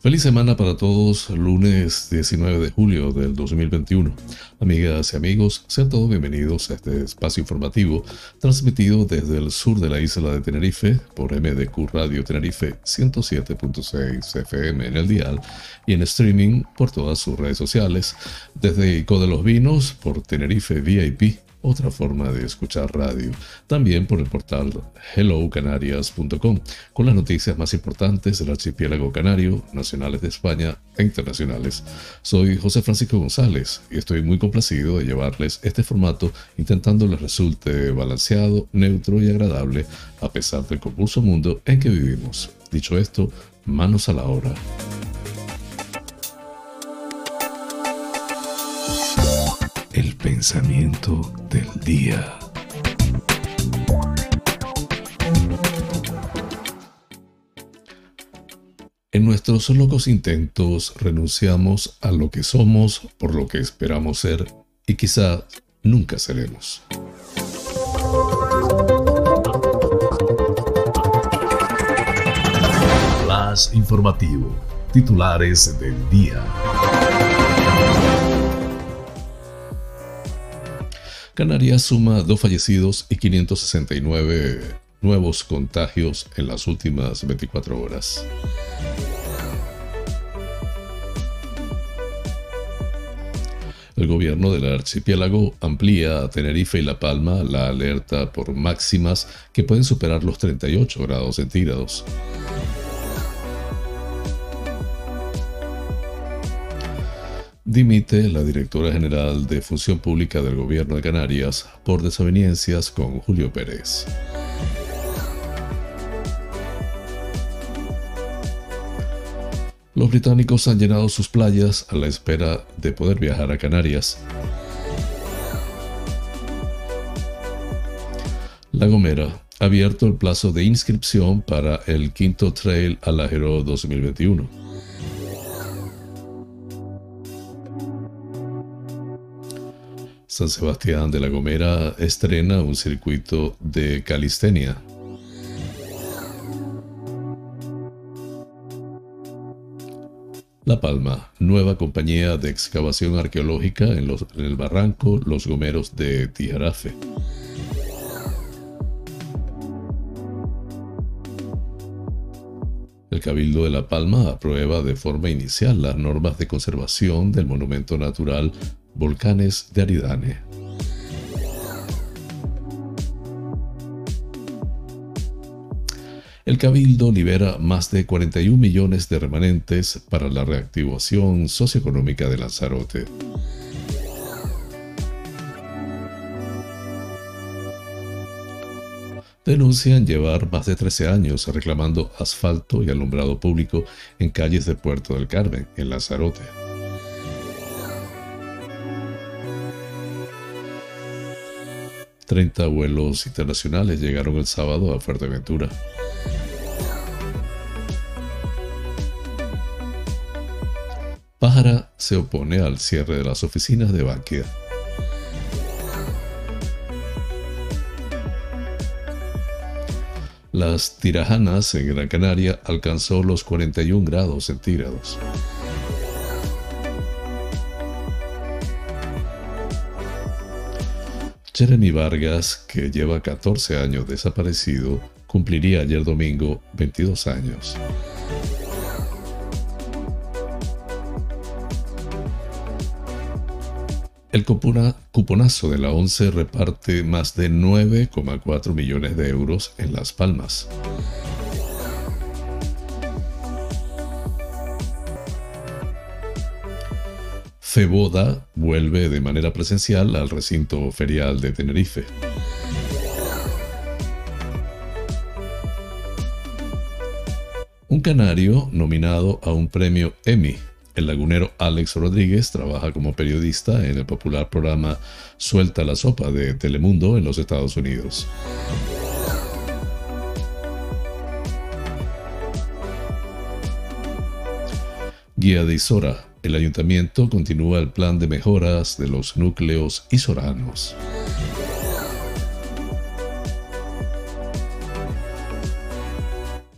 Feliz semana para todos, lunes 19 de julio del 2021. Amigas y amigos, sean todos bienvenidos a este espacio informativo transmitido desde el sur de la isla de Tenerife por MDQ Radio Tenerife 107.6 FM en el dial y en streaming por todas sus redes sociales, desde Ico de los Vinos por Tenerife VIP otra forma de escuchar radio, también por el portal hellocanarias.com, con las noticias más importantes del archipiélago canario, nacionales de España e internacionales. Soy José Francisco González y estoy muy complacido de llevarles este formato intentando les resulte balanceado, neutro y agradable a pesar del convulso mundo en que vivimos. Dicho esto, manos a la obra. El pensamiento del día. En nuestros locos intentos renunciamos a lo que somos por lo que esperamos ser y quizá nunca seremos. Flash informativo. Titulares del día. Canarias suma dos fallecidos y 569 nuevos contagios en las últimas 24 horas. El gobierno del archipiélago amplía a Tenerife y La Palma la alerta por máximas que pueden superar los 38 grados centígrados. Dimite la directora general de Función Pública del Gobierno de Canarias por desavenencias con Julio Pérez. Los británicos han llenado sus playas a la espera de poder viajar a Canarias. La Gomera ha abierto el plazo de inscripción para el quinto Trail Alajero 2021. San Sebastián de la Gomera estrena un circuito de calistenia. La Palma, nueva compañía de excavación arqueológica en, el barranco Los Gomeros de Tijarafe. El Cabildo de La Palma aprueba de forma inicial las normas de conservación del monumento natural Volcanes de Aridane. El Cabildo libera más de 41 millones de remanentes para la reactivación socioeconómica de Lanzarote. denuncian llevar más de 13 años reclamando asfalto y alumbrado público en calles de Puerto del Carmen, en Lanzarote. 30 vuelos internacionales llegaron el sábado a Fuerteventura. Pájara se opone al cierre de las oficinas de Bankia. Las tirajanas en Gran Canaria alcanzó los 41 grados centígrados. Jeremy Vargas, que lleva 14 años desaparecido, cumpliría ayer domingo 22 años. El cuponazo de la ONCE reparte más de 9,4 millones de euros en Las Palmas. Feboda vuelve de manera presencial al recinto ferial de Tenerife. Un canario nominado a un premio Emmy. El lagunero Alex Rodríguez trabaja como periodista en el popular programa Suelta la Sopa de Telemundo en los Estados Unidos. Guía de Isora. El ayuntamiento continúa el plan de mejoras de los núcleos isoranos.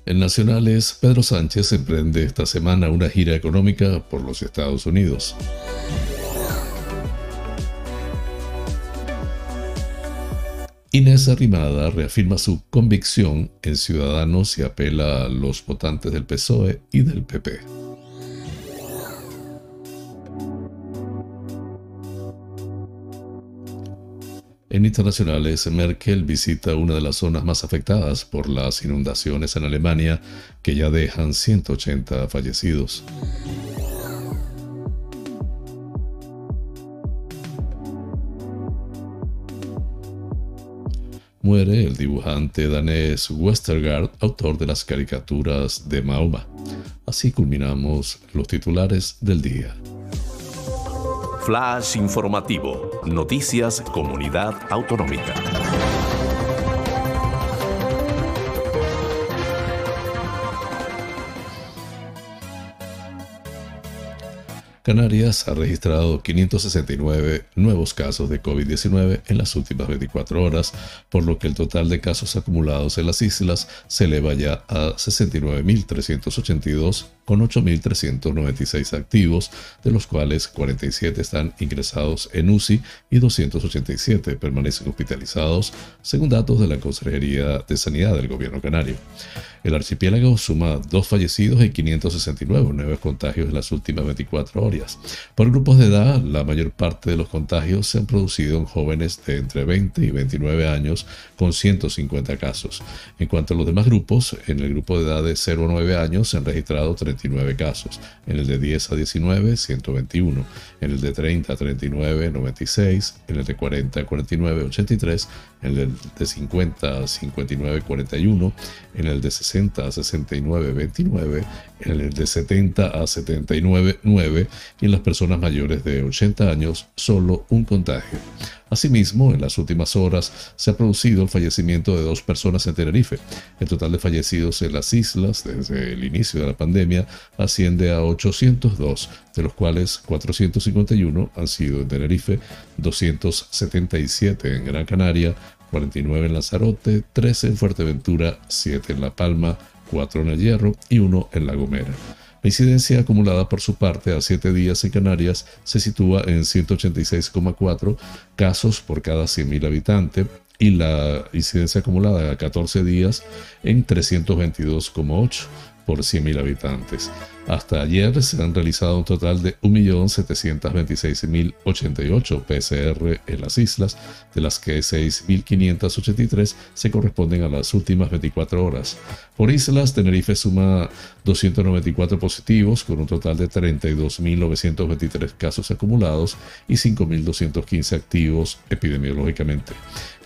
En Nacionales, Pedro Sánchez emprende esta semana una gira económica por los Estados Unidos. Inés Arrimada reafirma su convicción en Ciudadanos y apela a los votantes del PSOE y del PP. En internacionales, Merkel visita una de las zonas más afectadas por las inundaciones en Alemania, que ya dejan 180 fallecidos. Muere el dibujante danés Westergaard, autor de las caricaturas de Mahoma. Así culminamos los titulares del día. Flash informativo. Noticias Comunidad Autonómica. Canarias ha registrado 569 nuevos casos de COVID-19 en las últimas 24 horas, por lo que el total de casos acumulados en las islas se eleva ya a 69.382 con 8.396 activos, de los cuales 47 están ingresados en UCI y 287 permanecen hospitalizados, según datos de la Consejería de Sanidad del Gobierno Canario. El archipiélago suma dos fallecidos y 569 nuevos contagios en las últimas 24 horas. Por grupos de edad, la mayor parte de los contagios se han producido en jóvenes de entre 20 y 29 años, con 150 casos. En cuanto a los demás grupos, en el grupo de edad de 0 a 9 años se han registrado 30 casos, en el de 10 a 19, 121, en el de 30 a 39, 96, en el de 40 a 49, 83, en el de 50 a 59, 41, en el de 60 a 69, 29, en el de 70 a 79, 9 y en las personas mayores de 80 años solo un contagio. Asimismo, en las últimas horas se ha producido el fallecimiento de dos personas en Tenerife. El total de fallecidos en las islas desde el inicio de la pandemia asciende a 802, de los cuales 451 han sido en Tenerife, 277 en Gran Canaria, 49 en Lanzarote, 13 en Fuerteventura, 7 en La Palma, 4 en El Hierro y 1 en La Gomera. La incidencia acumulada por su parte a 7 días en Canarias se sitúa en 186,4 casos por cada 100.000 habitantes y la incidencia acumulada a 14 días en 322,8 por 100.000 habitantes. Hasta ayer se han realizado un total de 1.726.088 PCR en las islas, de las que 6.583 se corresponden a las últimas 24 horas. Por islas, Tenerife suma 294 positivos, con un total de 32.923 casos acumulados y 5.215 activos epidemiológicamente.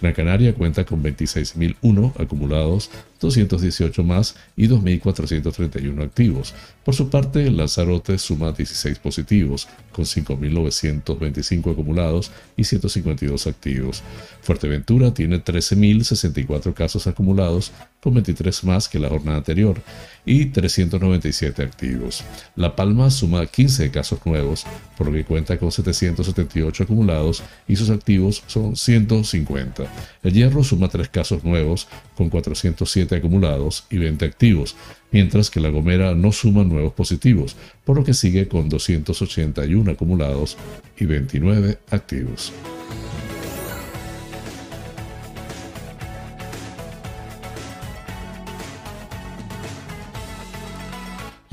Gran Canaria cuenta con 26.001 acumulados, 218 más y 2.431 activos. Por su parte, Lanzarote suma 16 positivos, con 5.925 acumulados y 152 activos. Fuerteventura tiene 13.064 casos acumulados, con 23 más que la jornada anterior, y 397 activos. La Palma suma 15 casos nuevos, por lo que cuenta con 778 acumulados y sus activos son 150. El Hierro suma 3 casos nuevos, con 407 acumulados y 20 activos, mientras que La Gomera no suma nuevos positivos, por lo que sigue con 281 acumulados y 29 activos.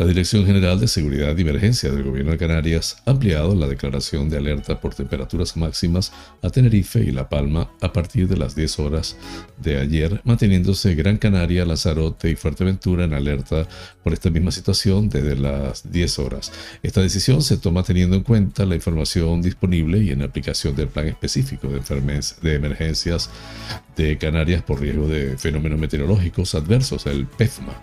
La Dirección General de Seguridad y Emergencia del Gobierno de Canarias ha ampliado la declaración de alerta por temperaturas máximas a Tenerife y La Palma a partir de las 10 horas de ayer, manteniéndose Gran Canaria, Lanzarote y Fuerteventura en alerta por esta misma situación desde las 10 horas. Esta decisión se toma teniendo en cuenta la información disponible y en aplicación del Plan Específico de Emergencias de Canarias por riesgo de fenómenos meteorológicos adversos, el PEFMA.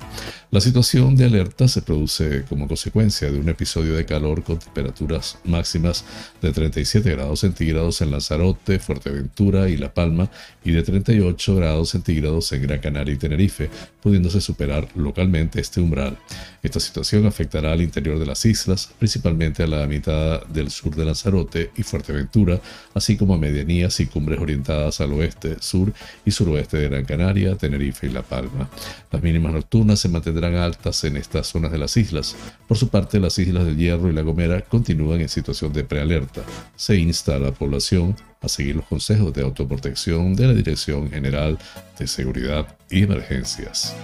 La situación de alerta se produce como consecuencia de un episodio de calor con temperaturas máximas de 37 grados centígrados en Lanzarote, Fuerteventura y La Palma y de 38 grados centígrados en Gran Canaria y Tenerife, pudiéndose superar localmente este umbral. Esta situación afectará al interior de las islas, principalmente a la mitad del sur de Lanzarote y Fuerteventura, así como a medianías y cumbres orientadas al oeste, sur y suroeste de Gran Canaria, Tenerife y La Palma. Las mínimas nocturnas se mantendrán altas en estas zonas de las islas. Por su parte, las islas del Hierro y La Gomera continúan en situación de prealerta. Se insta a la población a seguir los consejos de autoprotección de la Dirección General de Seguridad y Emergencias.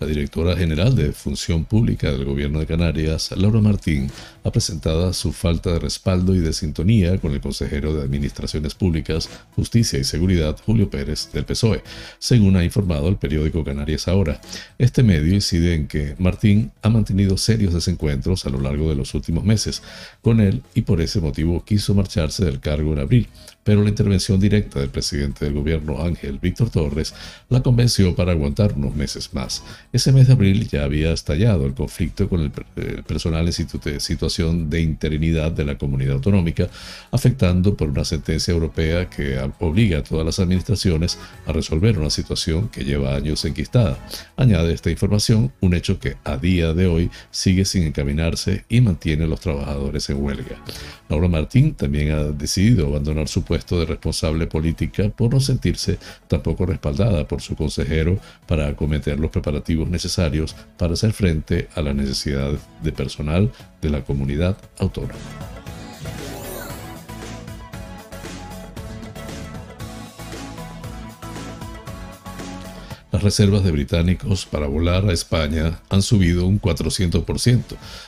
La directora general de Función Pública del Gobierno de Canarias, Laura Martín, ha presentado su falta de respaldo y de sintonía con el consejero de Administraciones Públicas, Justicia y Seguridad, Julio Pérez, del PSOE, según ha informado el periódico Canarias Ahora. Este medio incide en que Martín ha mantenido serios desencuentros a lo largo de los últimos meses con él y por ese motivo quiso marcharse del cargo en abril, pero la intervención directa del presidente del gobierno Ángel Víctor Torres la convenció para aguantar unos meses más. Ese mes de abril ya había estallado el conflicto con el, personal en situación de interinidad de la comunidad autonómica, afectando por una sentencia europea que obliga a todas las administraciones a resolver una situación que lleva años enquistada. Añade esta información un hecho que a día de hoy sigue sin encaminarse y mantiene a los trabajadores en huelga. Laura Martín también ha decidido abandonar su puesto de responsable política por no sentirse tampoco respaldada por su consejero para acometer los preparativos necesarios para hacer frente a la necesidad de personal de la comunidad autónoma. Las reservas de británicos para volar a España han subido un 400%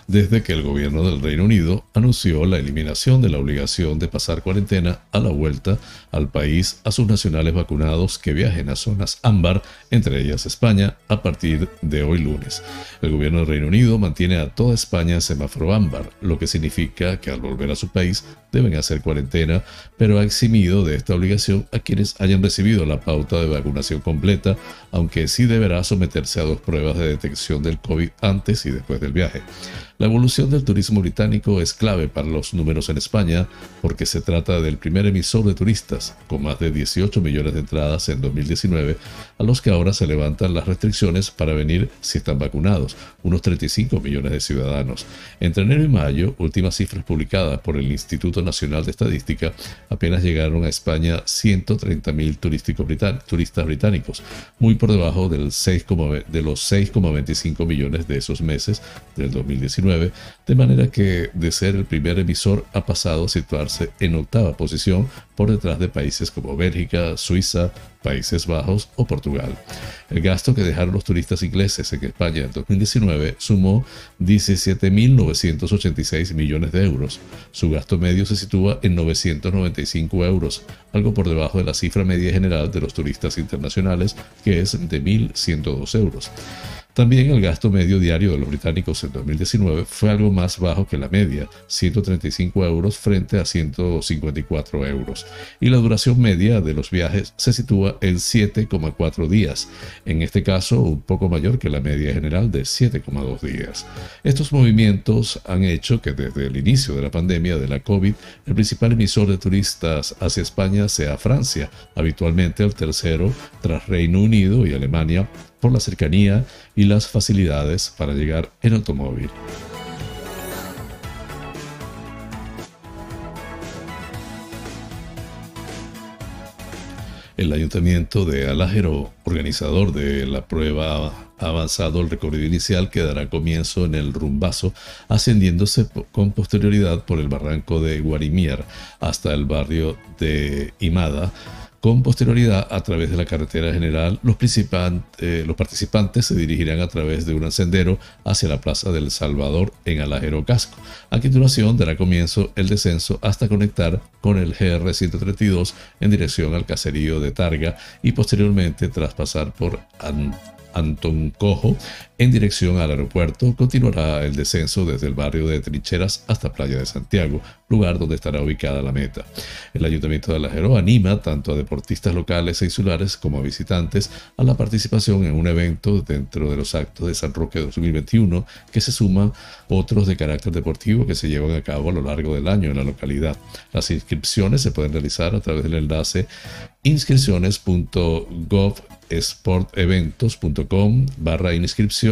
desde que el gobierno del Reino Unido anunció la eliminación de la obligación de pasar cuarentena a la vuelta al país a sus nacionales vacunados que viajen a zonas ámbar, entre ellas España, a partir de hoy lunes. El gobierno del Reino Unido mantiene a toda España en semáforo ámbar, lo que significa que al volver a su país deben hacer cuarentena, pero ha eximido de esta obligación a quienes hayan recibido la pauta de vacunación completa, aunque sí deberá someterse a dos pruebas de detección del COVID antes y después del viaje. La evolución del turismo británico es clave para los números en España porque se trata del primer emisor de turistas, con más de 18 millones de entradas en 2019, a los que ahora se levantan las restricciones para venir si están vacunados, unos 35 millones de ciudadanos. Entre enero y mayo, últimas cifras publicadas por el Instituto Nacional de Estadística, apenas llegaron a España 130.000 turistas británicos, muy por debajo del 6, de los 6,25 millones de esos meses del 2019 de manera que de ser el primer emisor ha pasado a situarse en octava posición por detrás de países como Bélgica, Suiza, Países Bajos o Portugal. El gasto que dejaron los turistas ingleses en España en 2019 sumó 17.986 millones de euros. Su gasto medio se sitúa en 995 euros, algo por debajo de la cifra media general de los turistas internacionales, que es de 1.102 euros. También el gasto medio diario de los británicos en 2019 fue algo más bajo que la media, 135 euros frente a 154 euros, y la duración media de los viajes se sitúa en 7,4 días, en este caso un poco mayor que la media general de 7,2 días. Estos movimientos han hecho que desde el inicio de la pandemia de la COVID, el principal emisor de turistas hacia España sea Francia, habitualmente el tercero tras Reino Unido y Alemania por la cercanía y las facilidades para llegar en automóvil. El ayuntamiento de Alájero, organizador de la prueba avanzado el recorrido inicial que dará comienzo en el Rumbazo, ascendiéndose con posterioridad por el barranco de Guarimier hasta el barrio de Imada, con posterioridad, a través de la carretera general, los, eh, los participantes se dirigirán a través de un sendero hacia la Plaza del Salvador en Alajero Casco. A continuación dará comienzo el descenso hasta conectar con el GR-132 en dirección al caserío de Targa y posteriormente tras pasar por Antón Cojo en dirección al aeropuerto, continuará el descenso desde el barrio de Trincheras hasta Playa de Santiago, lugar donde estará ubicada la meta. El Ayuntamiento de Alajero anima tanto a deportistas locales e insulares como a visitantes a la participación en un evento dentro de los actos de San Roque 2021 que se suman otros de carácter deportivo que se llevan a cabo a lo largo del año en la localidad. Las inscripciones se pueden realizar a través del enlace inscripciones.gov.sporteventos.com barra inscripción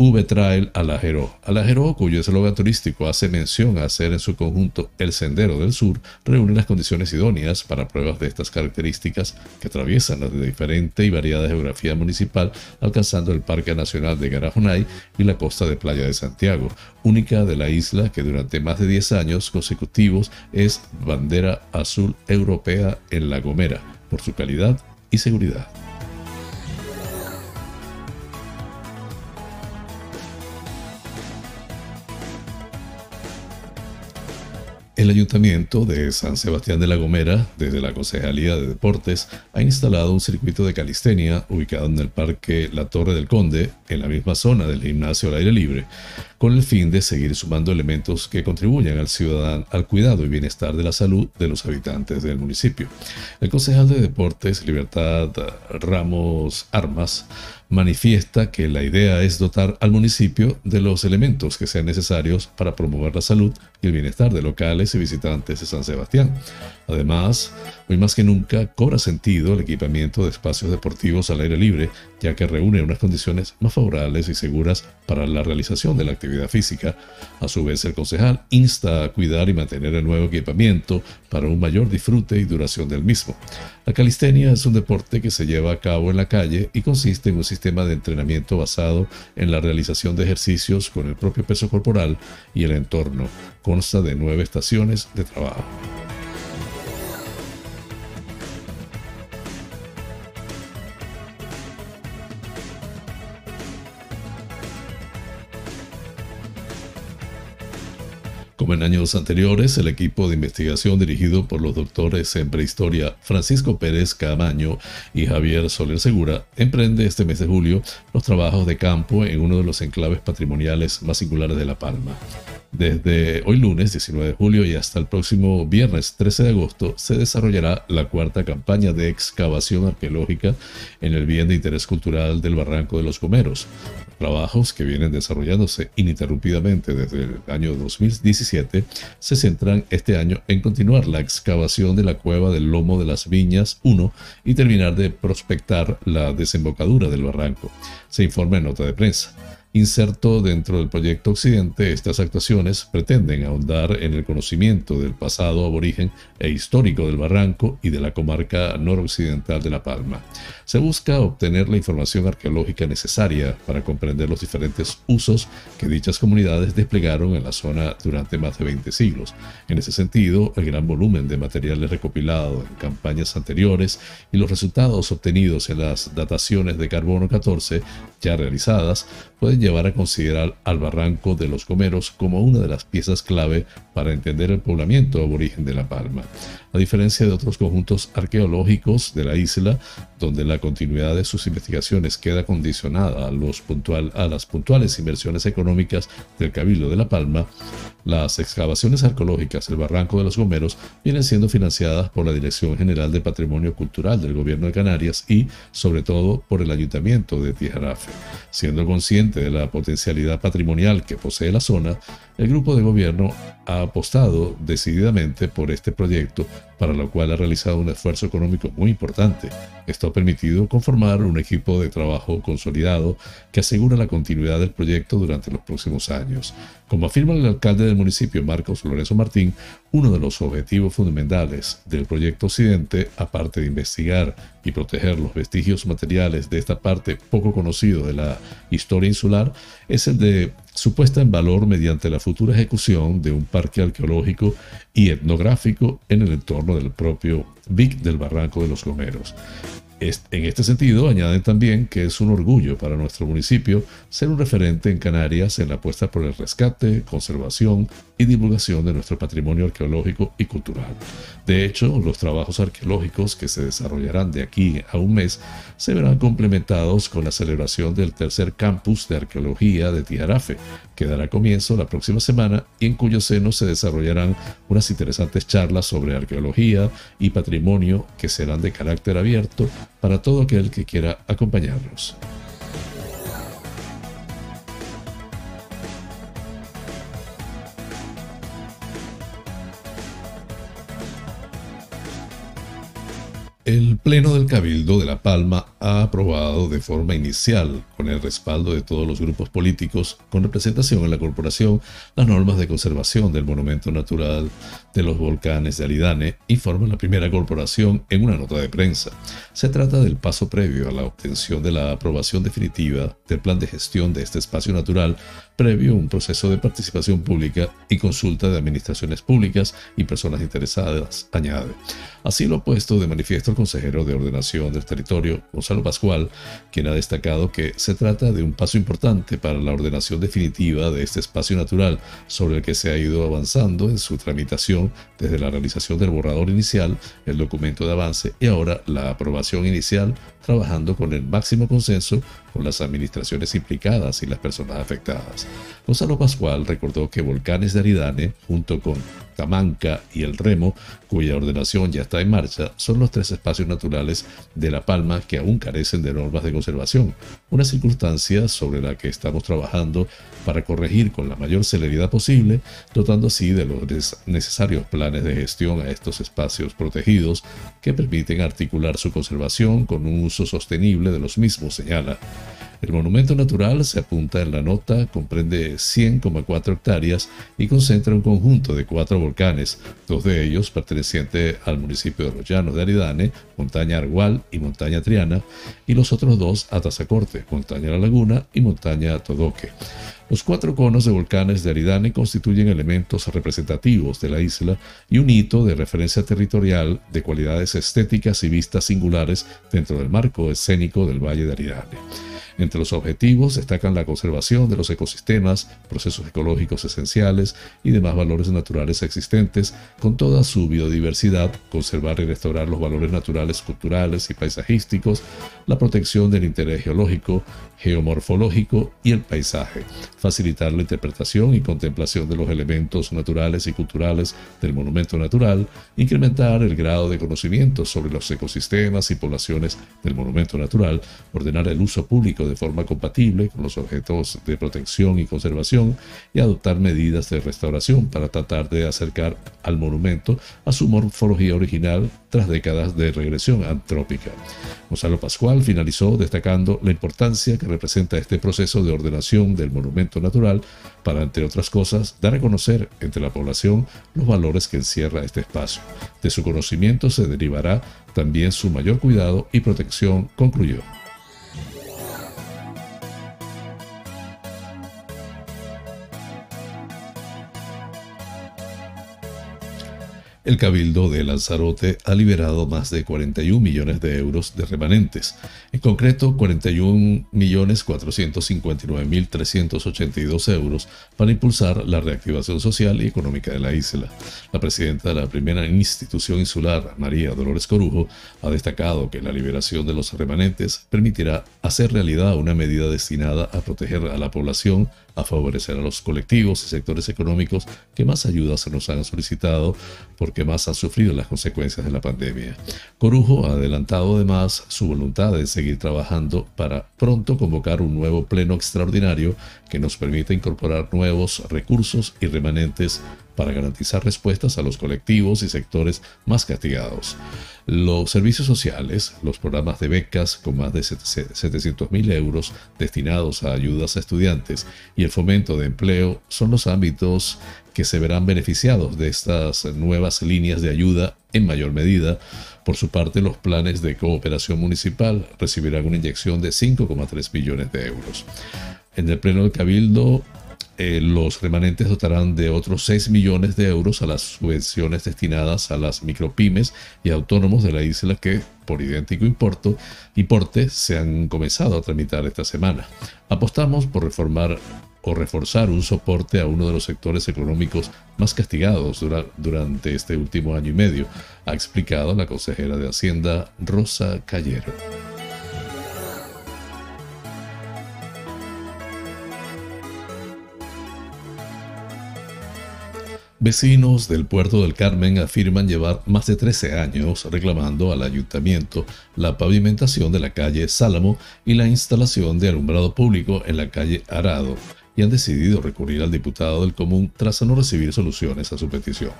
V-Trail Alajero. Alajero, cuyo eslogan turístico hace mención a hacer en su conjunto el Sendero del Sur, reúne las condiciones idóneas para pruebas de estas características que atraviesan la diferente y variada geografía municipal, alcanzando el Parque Nacional de Garajonay y la costa de Playa de Santiago, única de la isla que durante más de 10 años consecutivos es bandera azul europea en La Gomera, por su calidad y seguridad. El Ayuntamiento de San Sebastián de la Gomera, desde la Concejalía de Deportes, ha instalado un circuito de calistenia ubicado en el Parque La Torre del Conde, en la misma zona del gimnasio al aire libre, con el fin de seguir sumando elementos que contribuyan al ciudadano al cuidado y bienestar de la salud de los habitantes del municipio. El concejal de Deportes, Libertad Ramos Armas, manifiesta que la idea es dotar al municipio de los elementos que sean necesarios para promover la salud y el bienestar de locales y visitantes de San Sebastián. Además, hoy más que nunca cobra sentido el equipamiento de espacios deportivos al aire libre, ya que reúne unas condiciones más favorables y seguras para la realización de la actividad física. A su vez, el concejal insta a cuidar y mantener el nuevo equipamiento para un mayor disfrute y duración del mismo. La calistenia es un deporte que se lleva a cabo en la calle y consiste en un sistema de entrenamiento basado en la realización de ejercicios con el propio peso corporal y el entorno. Consta de nueve estaciones de trabajo. Como en años anteriores, el equipo de investigación dirigido por los doctores en prehistoria Francisco Pérez Camaño y Javier Soler Segura emprende este mes de julio los trabajos de campo en uno de los enclaves patrimoniales más singulares de La Palma. Desde hoy lunes 19 de julio y hasta el próximo viernes 13 de agosto se desarrollará la cuarta campaña de excavación arqueológica en el bien de interés cultural del Barranco de los Comeros. Trabajos que vienen desarrollándose ininterrumpidamente desde el año 2017 se centran este año en continuar la excavación de la cueva del Lomo de las Viñas 1 y terminar de prospectar la desembocadura del barranco, se informa en nota de prensa. Inserto dentro del proyecto Occidente, estas actuaciones pretenden ahondar en el conocimiento del pasado aborigen e histórico del barranco y de la comarca noroccidental de La Palma. Se busca obtener la información arqueológica necesaria para comprender los diferentes usos que dichas comunidades desplegaron en la zona durante más de 20 siglos. En ese sentido, el gran volumen de materiales recopilados en campañas anteriores y los resultados obtenidos en las dataciones de carbono 14 ya realizadas pueden llevar a considerar al barranco de los Comeros como una de las piezas clave para entender el poblamiento aborigen de La Palma. A diferencia de otros conjuntos arqueológicos de la isla, donde la continuidad de sus investigaciones queda condicionada a, los puntual, a las puntuales inversiones económicas del Cabildo de La Palma, las excavaciones arqueológicas del Barranco de los Gomeros vienen siendo financiadas por la Dirección General de Patrimonio Cultural del Gobierno de Canarias y, sobre todo, por el Ayuntamiento de Tijarafe. Siendo consciente de la potencialidad patrimonial que posee la zona, el grupo de gobierno ha apostado decididamente por este proyecto, para lo cual ha realizado un esfuerzo económico muy importante. Esto ha permitido conformar un equipo de trabajo consolidado que asegura la continuidad del proyecto durante los próximos años. Como afirma el alcalde del municipio, Marcos Lorenzo Martín, uno de los objetivos fundamentales del proyecto Occidente, aparte de investigar y proteger los vestigios materiales de esta parte poco conocido de la historia insular, es el de su puesta en valor mediante la futura ejecución de un parque arqueológico y etnográfico en el entorno del propio Vic del Barranco de los Gomeros. En este sentido, añaden también que es un orgullo para nuestro municipio ser un referente en Canarias en la apuesta por el rescate, conservación y divulgación de nuestro patrimonio arqueológico y cultural. De hecho, los trabajos arqueológicos que se desarrollarán de aquí a un mes se verán complementados con la celebración del tercer campus de arqueología de Tiarafe, que dará comienzo la próxima semana y en cuyo seno se desarrollarán unas interesantes charlas sobre arqueología y patrimonio que serán de carácter abierto para todo aquel que quiera acompañarnos. El Pleno del Cabildo de La Palma ha aprobado de forma inicial, con el respaldo de todos los grupos políticos con representación en la corporación, las normas de conservación del monumento natural de los volcanes de Aridane, informa la primera corporación en una nota de prensa. Se trata del paso previo a la obtención de la aprobación definitiva del plan de gestión de este espacio natural previo un proceso de participación pública y consulta de administraciones públicas y personas interesadas, añade. Así lo ha puesto de manifiesto el consejero de ordenación del territorio, Gonzalo Pascual, quien ha destacado que se trata de un paso importante para la ordenación definitiva de este espacio natural sobre el que se ha ido avanzando en su tramitación desde la realización del borrador inicial, el documento de avance y ahora la aprobación inicial, trabajando con el máximo consenso con las administraciones implicadas y las personas afectadas. Gonzalo Pascual recordó que Volcanes de Aridane, junto con Tamanca y El Remo, cuya ordenación ya está en marcha, son los tres espacios naturales de La Palma que aún carecen de normas de conservación, una circunstancia sobre la que estamos trabajando para corregir con la mayor celeridad posible, dotando así de los necesarios planes de gestión a estos espacios protegidos que permiten articular su conservación con un uso sostenible de los mismos, señala. El monumento natural, se apunta en la nota, comprende 100,4 hectáreas y concentra un conjunto de cuatro volcanes, dos de ellos pertenecientes al municipio de Los Llanos de Aridane, Montaña Argual y Montaña Triana, y los otros dos a Tazacorte, Montaña La Laguna y Montaña Todoque. Los cuatro conos de volcanes de Aridane constituyen elementos representativos de la isla y un hito de referencia territorial de cualidades estéticas y vistas singulares dentro del marco escénico del Valle de Aridane. Entre los objetivos destacan la conservación de los ecosistemas, procesos ecológicos esenciales y demás valores naturales existentes, con toda su biodiversidad, conservar y restaurar los valores naturales, culturales y paisajísticos, la protección del interés geológico, geomorfológico y el paisaje, facilitar la interpretación y contemplación de los elementos naturales y culturales del monumento natural, incrementar el grado de conocimiento sobre los ecosistemas y poblaciones del monumento natural, ordenar el uso público de forma compatible con los objetos de protección y conservación y adoptar medidas de restauración para tratar de acercar al monumento a su morfología original tras décadas de regresión antrópica. Gonzalo Pascual finalizó destacando la importancia que representa este proceso de ordenación del monumento natural para, entre otras cosas, dar a conocer entre la población los valores que encierra este espacio. De su conocimiento se derivará también su mayor cuidado y protección, concluyó. El Cabildo de Lanzarote ha liberado más de 41 millones de euros de remanentes, en concreto 41.459.382 euros para impulsar la reactivación social y económica de la isla. La presidenta de la primera institución insular, María Dolores Corujo, ha destacado que la liberación de los remanentes permitirá hacer realidad una medida destinada a proteger a la población a favorecer a los colectivos y sectores económicos que más ayuda se nos han solicitado porque más han sufrido las consecuencias de la pandemia. Corujo ha adelantado además su voluntad de seguir trabajando para pronto convocar un nuevo pleno extraordinario que nos permita incorporar nuevos recursos y remanentes para garantizar respuestas a los colectivos y sectores más castigados. Los servicios sociales, los programas de becas con más de 700.000 euros destinados a ayudas a estudiantes y el fomento de empleo son los ámbitos que se verán beneficiados de estas nuevas líneas de ayuda en mayor medida. Por su parte, los planes de cooperación municipal recibirán una inyección de 5,3 millones de euros. En el Pleno del Cabildo eh, los remanentes dotarán de otros 6 millones de euros a las subvenciones destinadas a las micropymes y autónomos de la isla que por idéntico importe, importe se han comenzado a tramitar esta semana. Apostamos por reformar o reforzar un soporte a uno de los sectores económicos más castigados durante este último año y medio, ha explicado la consejera de Hacienda Rosa Callero. Vecinos del puerto del Carmen afirman llevar más de 13 años reclamando al ayuntamiento la pavimentación de la calle Sálamo y la instalación de alumbrado público en la calle Arado y han decidido recurrir al diputado del común tras no recibir soluciones a su petición.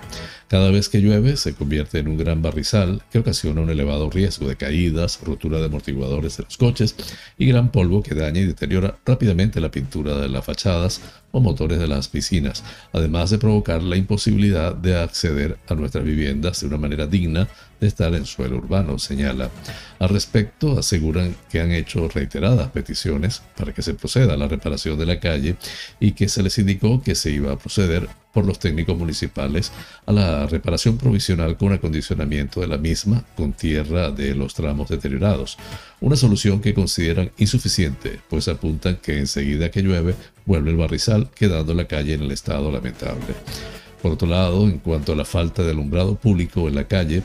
Cada vez que llueve se convierte en un gran barrizal que ocasiona un elevado riesgo de caídas, rotura de amortiguadores de los coches y gran polvo que daña y deteriora rápidamente la pintura de las fachadas o motores de las piscinas, además de provocar la imposibilidad de acceder a nuestras viviendas de una manera digna de estar en suelo urbano, señala. Al respecto, aseguran que han hecho reiteradas peticiones para que se proceda a la reparación de la calle y que se les indicó que se iba a proceder por los técnicos municipales a la reparación provisional con acondicionamiento de la misma con tierra de los tramos deteriorados, una solución que consideran insuficiente, pues apuntan que enseguida que llueve vuelve el barrizal, quedando la calle en el estado lamentable. Por otro lado, en cuanto a la falta de alumbrado público en la calle,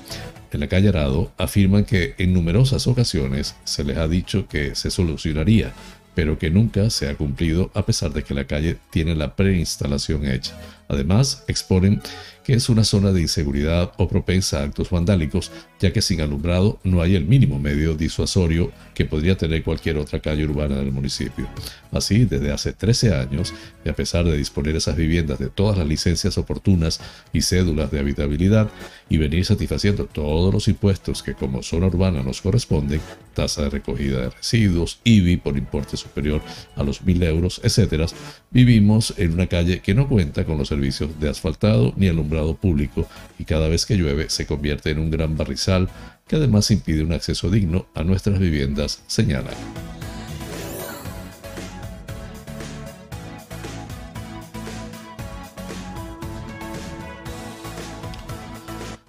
en la calle Arado afirman que en numerosas ocasiones se les ha dicho que se solucionaría, pero que nunca se ha cumplido a pesar de que la calle tiene la preinstalación hecha. Además, exponen que es una zona de inseguridad o propensa a actos vandálicos, ya que sin alumbrado no hay el mínimo medio disuasorio que podría tener cualquier otra calle urbana del municipio. Así, desde hace 13 años, y a pesar de disponer esas viviendas de todas las licencias oportunas y cédulas de habitabilidad, y venir satisfaciendo todos los impuestos que como zona urbana nos corresponden, tasa de recogida de residuos, IBI por importe superior a los mil euros, etc., vivimos en una calle que no cuenta con los servicios de asfaltado ni alumbrado público y cada vez que llueve se convierte en un gran barrizal que además impide un acceso digno a nuestras viviendas, señala.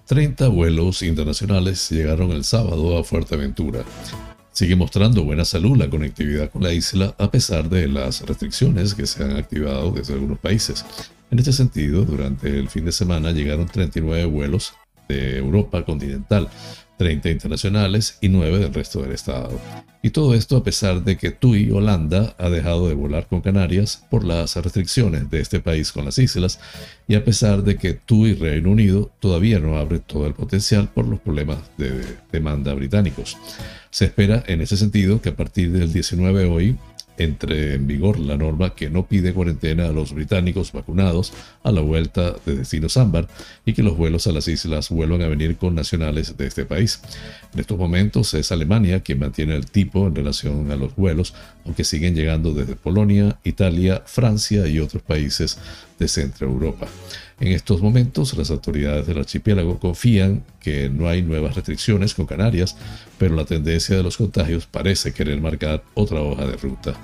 30 vuelos internacionales llegaron el sábado a Fuerteventura. Sigue mostrando buena salud la conectividad con la isla a pesar de las restricciones que se han activado desde algunos países. En este sentido, durante el fin de semana llegaron 39 vuelos de Europa continental, 30 internacionales y 9 del resto del estado. Y todo esto a pesar de que TUI Holanda ha dejado de volar con Canarias por las restricciones de este país con las islas y a pesar de que TUI Reino Unido todavía no abre todo el potencial por los problemas de demanda británicos. Se espera en ese sentido que a partir del 19 de hoy entre en vigor la norma que no pide cuarentena a los británicos vacunados a la vuelta de destinos ámbar y que los vuelos a las islas vuelvan a venir con nacionales de este país. En estos momentos es Alemania quien mantiene el tipo en relación a los vuelos, aunque siguen llegando desde Polonia, Italia, Francia y otros países de Centro Europa. En estos momentos, las autoridades del archipiélago confían que no hay nuevas restricciones con Canarias, pero la tendencia de los contagios parece querer marcar otra hoja de ruta.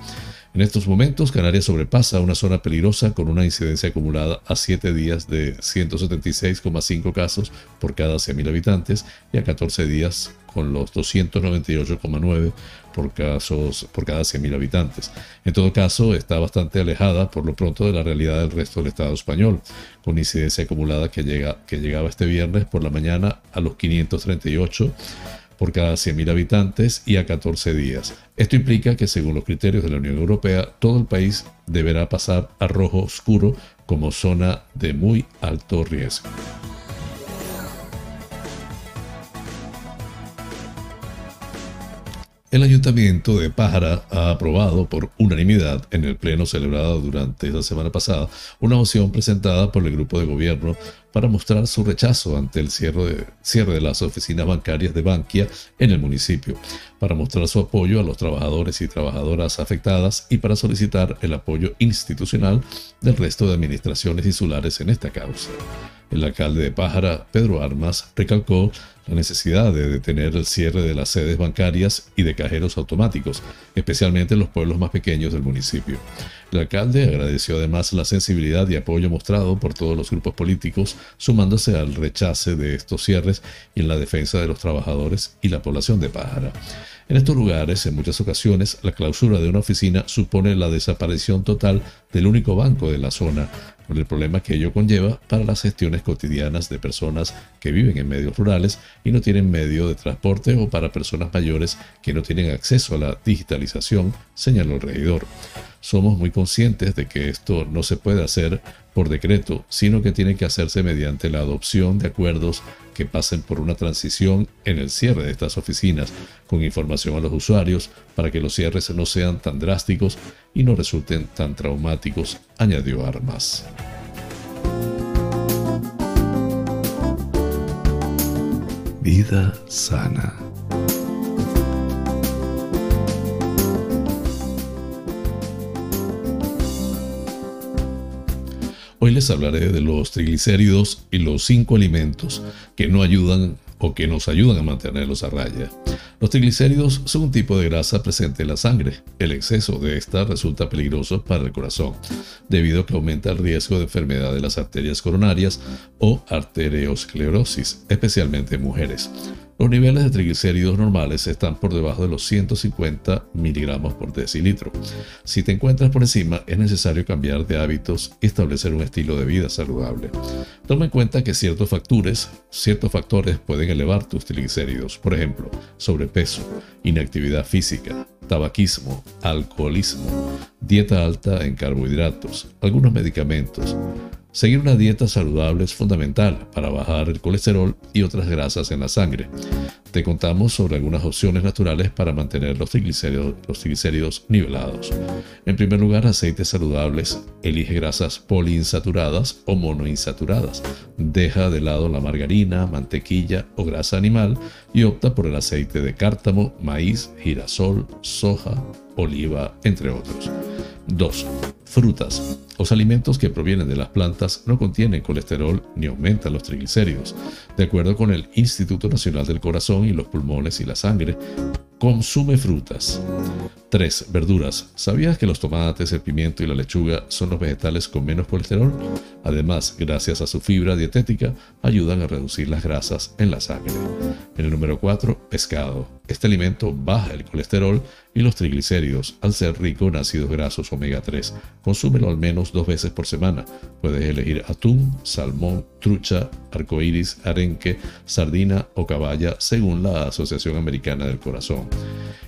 En estos momentos, Canarias sobrepasa una zona peligrosa con una incidencia acumulada a 7 días de 176,5 casos por cada 100.000 habitantes y a 14 días con los 298,9 por casos por cada 100.000 habitantes. En todo caso, está bastante alejada por lo pronto de la realidad del resto del Estado español, con incidencia acumulada que, llega, que llegaba este viernes por la mañana a los 538 por cada 100.000 habitantes y a 14 días. Esto implica que según los criterios de la Unión Europea, todo el país deberá pasar a rojo oscuro como zona de muy alto riesgo. El Ayuntamiento de Pájara ha aprobado por unanimidad en el pleno celebrado durante esta semana pasada una moción presentada por el grupo de gobierno para mostrar su rechazo ante el cierre de, cierre de las oficinas bancarias de Bankia en el municipio, para mostrar su apoyo a los trabajadores y trabajadoras afectadas y para solicitar el apoyo institucional del resto de administraciones insulares en esta causa. El alcalde de Pájara, Pedro Armas, recalcó la necesidad de detener el cierre de las sedes bancarias y de cajeros automáticos, especialmente en los pueblos más pequeños del municipio. El alcalde agradeció además la sensibilidad y apoyo mostrado por todos los grupos políticos, sumándose al rechace de estos cierres y en la defensa de los trabajadores y la población de Pájara. En estos lugares, en muchas ocasiones, la clausura de una oficina supone la desaparición total del único banco de la zona, el problema que ello conlleva para las gestiones cotidianas de personas que viven en medios rurales y no tienen medio de transporte o para personas mayores que no tienen acceso a la digitalización, señaló el regidor. Somos muy conscientes de que esto no se puede hacer por decreto, sino que tiene que hacerse mediante la adopción de acuerdos que pasen por una transición en el cierre de estas oficinas, con información a los usuarios para que los cierres no sean tan drásticos y no resulten tan traumáticos, añadió Armas. Vida sana. Hoy les hablaré de los triglicéridos y los cinco alimentos que no ayudan o que nos ayudan a mantenerlos a raya. Los triglicéridos son un tipo de grasa presente en la sangre. El exceso de esta resulta peligroso para el corazón, debido a que aumenta el riesgo de enfermedad de las arterias coronarias o arteriosclerosis, especialmente en mujeres. Los niveles de triglicéridos normales están por debajo de los 150 miligramos por decilitro. Si te encuentras por encima, es necesario cambiar de hábitos y establecer un estilo de vida saludable. Toma en cuenta que ciertos factores, ciertos factores pueden elevar tus triglicéridos, por ejemplo, sobrepeso, inactividad física, tabaquismo, alcoholismo, dieta alta en carbohidratos, algunos medicamentos, Seguir una dieta saludable es fundamental para bajar el colesterol y otras grasas en la sangre. Te contamos sobre algunas opciones naturales para mantener los triglicéridos, nivelados. En primer lugar, aceites saludables. Elige grasas poliinsaturadas o monoinsaturadas. Deja de lado la margarina, mantequilla o grasa animal y opta por el aceite de cártamo, maíz, girasol, soja, oliva, entre otros. 2. Frutas. Los alimentos que provienen de las plantas no contienen colesterol ni aumentan los triglicéridos. De acuerdo con el Instituto Nacional del Corazón y los Pulmones y la Sangre, consume frutas. 3. Verduras. ¿Sabías que los tomates, el pimiento y la lechuga son los vegetales con menos colesterol? Además, gracias a su fibra dietética, ayudan a reducir las grasas en la sangre. En el número 4, pescado. Este alimento baja el colesterol y los triglicéridos al ser rico en ácidos grasos omega 3. Consúmelo al menos dos veces por semana. Puedes elegir atún, salmón, trucha, arcoíris, arenque, sardina o caballa según la Asociación Americana del Corazón.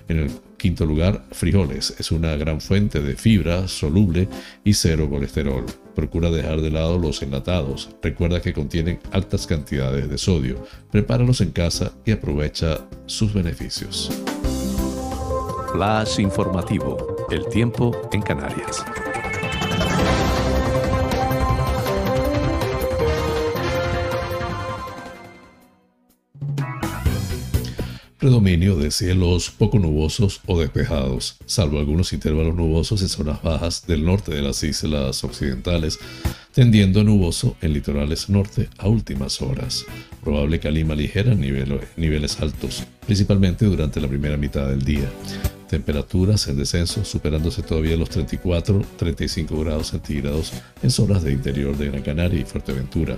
En el quinto lugar, frijoles. Es una gran fuente de fibra soluble y cero colesterol. Procura dejar de lado los enlatados. Recuerda que contienen altas cantidades de sodio. Prepáralos en casa y aprovecha sus beneficios. Flash informativo. El tiempo en Canarias. Predominio de cielos poco nubosos o despejados, salvo algunos intervalos nubosos en zonas bajas del norte de las islas occidentales, tendiendo nuboso en litorales norte a últimas horas. Probable calima ligera en niveles altos, principalmente durante la primera mitad del día. Temperaturas en descenso superándose todavía los 34-35 grados centígrados en zonas de interior de Gran Canaria y Fuerteventura.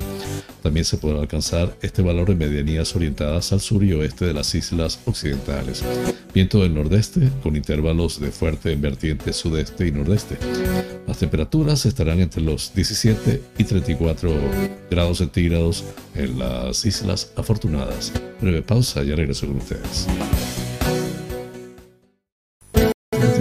También se podrá alcanzar este valor en medianías orientadas al sur y oeste de las islas occidentales. Viento del nordeste con intervalos de fuerte en vertiente sudeste y nordeste. Las temperaturas estarán entre los 17 y 34 grados centígrados en las islas afortunadas. Breve pausa y regreso con ustedes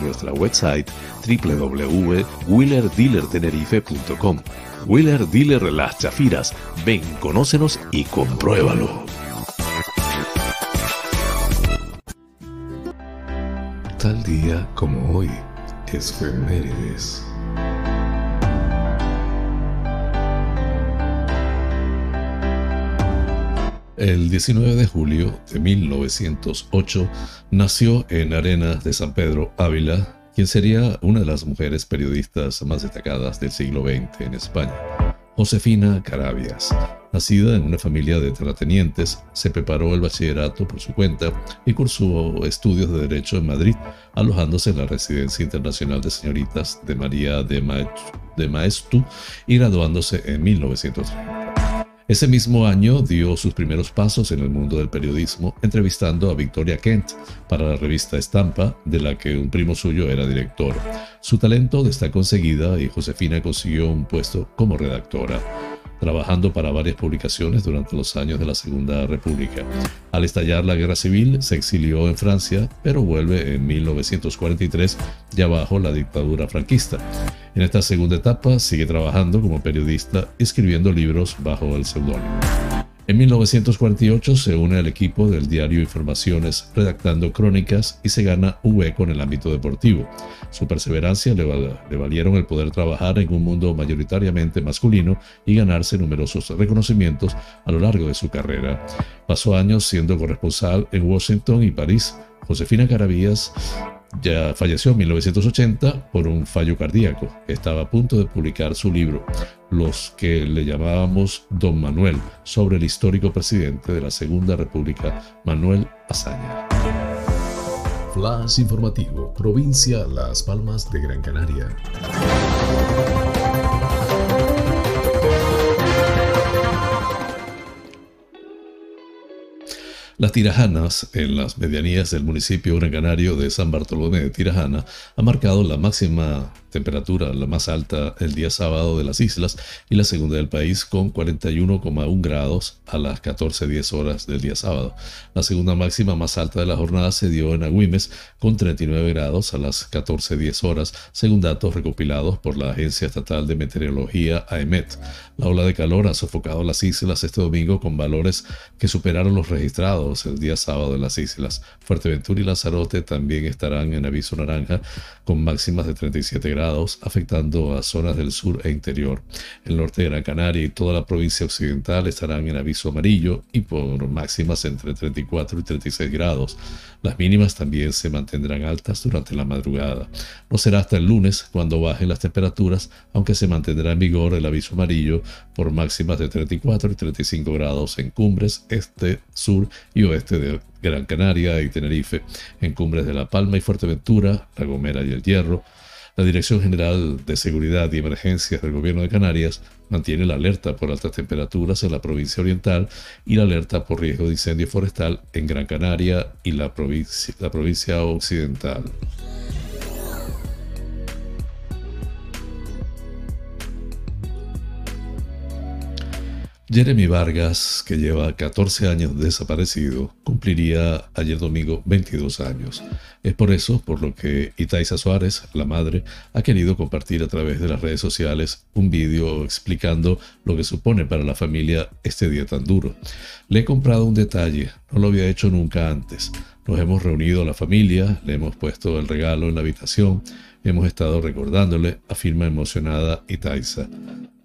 nuestra website www.wheelerdealertenerife.com. Wheeler Las Chafiras. Ven, conócenos y compruébalo. Tal día como hoy es Femérides. El 19 de julio de 1908 nació en Arenas de San Pedro, Ávila, quien sería una de las mujeres periodistas más destacadas del siglo XX en España. Josefina Carabias. Nacida en una familia de terratenientes, se preparó el bachillerato por su cuenta y cursó estudios de Derecho en Madrid, alojándose en la Residencia Internacional de Señoritas de María de, Maestu y graduándose en 1930. Ese mismo año dio sus primeros pasos en el mundo del periodismo, entrevistando a Victoria Kent para la revista Estampa, de la que un primo suyo era director. Su talento destacó enseguida y Josefina consiguió un puesto como redactora trabajando para varias publicaciones durante los años de la Segunda República. Al estallar la Guerra Civil, se exilió en Francia, pero vuelve en 1943 ya bajo la dictadura franquista. En esta segunda etapa sigue trabajando como periodista, escribiendo libros bajo el seudónimo. En 1948 se une al equipo del diario Informaciones redactando crónicas y se gana un hueco en el ámbito deportivo. Su perseverancia le, valieron el poder trabajar en un mundo mayoritariamente masculino y ganarse numerosos reconocimientos a lo largo de su carrera. Pasó años siendo corresponsal en Washington y París. Josefina Caravías ya falleció en 1980 por un fallo cardíaco. Estaba a punto de publicar su libro, Los que le llamábamos Don Manuel, sobre el histórico presidente de la Segunda República, Manuel Azaña. Flash informativo, provincia Las Palmas de Gran Canaria. Las tirajanas en las medianías del municipio gran canario de San Bartolomé de Tirajana ha marcado la máxima temperatura, la más alta el día sábado de las islas y la segunda del país con 41,1 grados a las 14.10 horas del día sábado. La segunda máxima más alta de la jornada se dio en Agüimes con 39 grados a las 14.10 horas, según datos recopilados por la Agencia Estatal de Meteorología AEMET. La ola de calor ha sofocado las islas este domingo con valores que superaron los registrados el día sábado en las islas. Fuerteventura y Lanzarote también estarán en aviso naranja con máximas de 37 grados afectando a zonas del sur e interior. El norte de Gran Canaria y toda la provincia occidental estarán en aviso amarillo y por máximas entre 34 y 36 grados. Las mínimas también se mantendrán altas durante la madrugada. No será hasta el lunes cuando bajen las temperaturas, aunque se mantendrá en vigor el aviso amarillo por máximas de 34 y 35 grados en cumbres este, sur y oeste de Gran Canaria y Tenerife, en cumbres de La Palma y Fuerteventura, La Gomera y El Hierro, la Dirección General de Seguridad y Emergencias del Gobierno de Canarias mantiene la alerta por altas temperaturas en la provincia oriental y la alerta por riesgo de incendio forestal en Gran Canaria y la provincia, occidental. Jeremy Vargas, que lleva 14 años desaparecido, cumpliría ayer domingo 22 años. Es por eso por lo que Itaiza Suárez, la madre, ha querido compartir a través de las redes sociales un vídeo explicando lo que supone para la familia este día tan duro. Le he comprado un detalle, no lo había hecho nunca antes. Nos hemos reunido a la familia, le hemos puesto el regalo en la habitación, hemos estado recordándole, afirma emocionada Itaiza.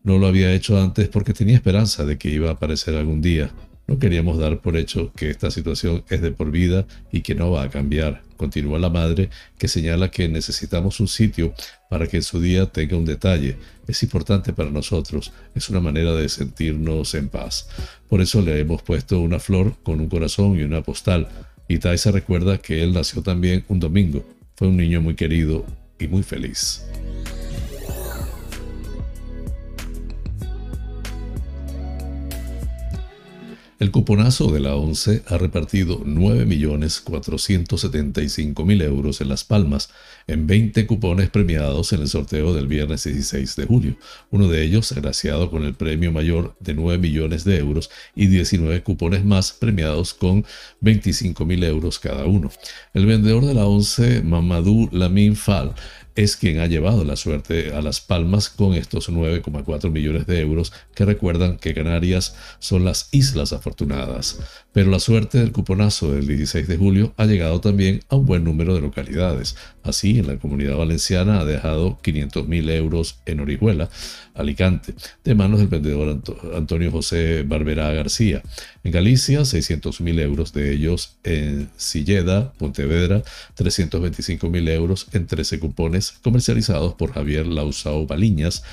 No lo había hecho antes porque tenía esperanza de que iba a aparecer algún día. No queríamos dar por hecho que esta situación es de por vida y que no va a cambiar. Continúa la madre, que señala que necesitamos un sitio para que en su día tenga un detalle. Es importante para nosotros, es una manera de sentirnos en paz. Por eso le hemos puesto una flor con un corazón y una postal. Y Taisa recuerda que él nació también un domingo. Fue un niño muy querido y muy feliz. El cuponazo de la ONCE ha repartido 9.475.000 euros en Las Palmas, en 20 cupones premiados en el sorteo del viernes 16 de julio, uno de ellos agraciado con el premio mayor de 9 millones de euros y 19 cupones más premiados con 25.000 euros cada uno. El vendedor de la ONCE, Mamadou Lamin Fall, es quien ha llevado la suerte a Las Palmas con estos 9,4 millones de euros que recuerdan que Canarias son las islas afortunadas. Pero la suerte del cuponazo del 16 de julio ha llegado también a un buen número de localidades. Así, en la comunidad valenciana ha dejado 500.000 euros en Orihuela, Alicante, de manos del vendedor Antonio José Barberá García. En Galicia, 600.000 euros de ellos en Silleda, Pontevedra, 325.000 euros en 13 cupones comercializados por Javier Lausao Baliñas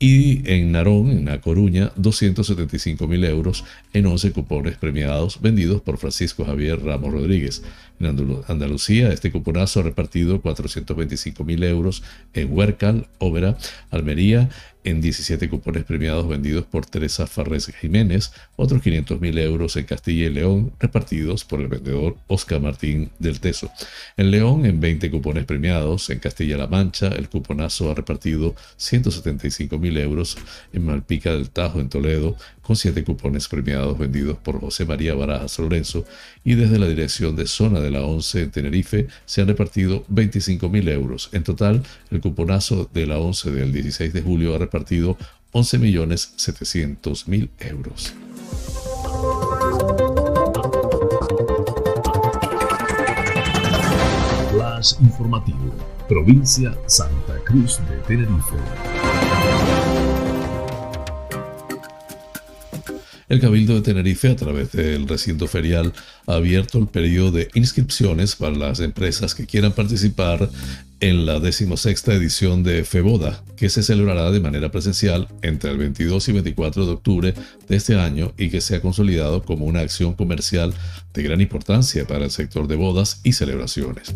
y en Narón, en La Coruña, 275 mil euros en 11 cupones premiados vendidos por Francisco Javier Ramos Rodríguez. En Andalucía, este cuponazo ha repartido 425 mil euros en Huércal, Óvera, Almería en 17 cupones premiados vendidos por Teresa Farrés Jiménez, otros 500 mil euros en Castilla y León, repartidos por el vendedor Oscar Martín del Teso. En León, en 20 cupones premiados, en Castilla-La Mancha, el cuponazo ha repartido 175 mil euros, en Malpica del Tajo, en Toledo, con 7 cupones premiados vendidos por José María Barajas Lorenzo, y desde la dirección de zona de la 11 en Tenerife se han repartido 25 mil euros. En total, el cuponazo de la 11 del 16 de julio ha repartido 11.700.000 euros. Flash informativo, provincia Santa Cruz de Tenerife. El Cabildo de Tenerife, a través del recinto ferial, ha abierto el periodo de inscripciones para las empresas que quieran participar en la decimosexta edición de FEBODA, que se celebrará de manera presencial entre el 22 y 24 de octubre de este año y que se ha consolidado como una acción comercial de gran importancia para el sector de bodas y celebraciones.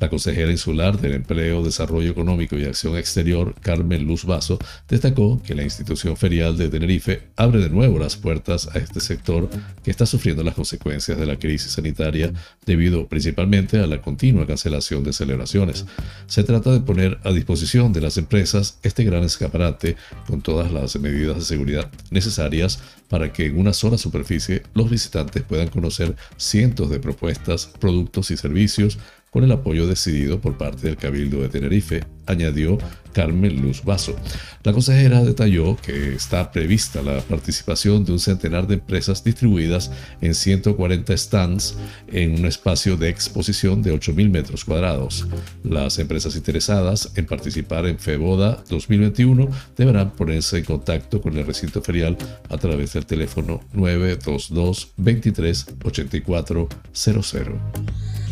La consejera insular del Empleo, Desarrollo Económico y Acción Exterior, Carmen Luz Vaso, destacó que la institución ferial de Tenerife abre de nuevo las puertas a este sector que está sufriendo las consecuencias de la crisis sanitaria debido principalmente a la continua cancelación de celebraciones. Se trata de poner a disposición de las empresas este gran escaparate con todas las medidas de seguridad necesarias para que en una sola superficie los visitantes puedan conocer cientos de propuestas, productos y servicios con el apoyo decidido por parte del Cabildo de Tenerife, añadió Carmen Luz Vaso. La consejera detalló que está prevista la participación de un centenar de empresas distribuidas en 140 stands en un espacio de exposición de 8.000 metros cuadrados. Las empresas interesadas en participar en FEBODA 2021 deberán ponerse en contacto con el recinto ferial a través del teléfono 922 23 84 00.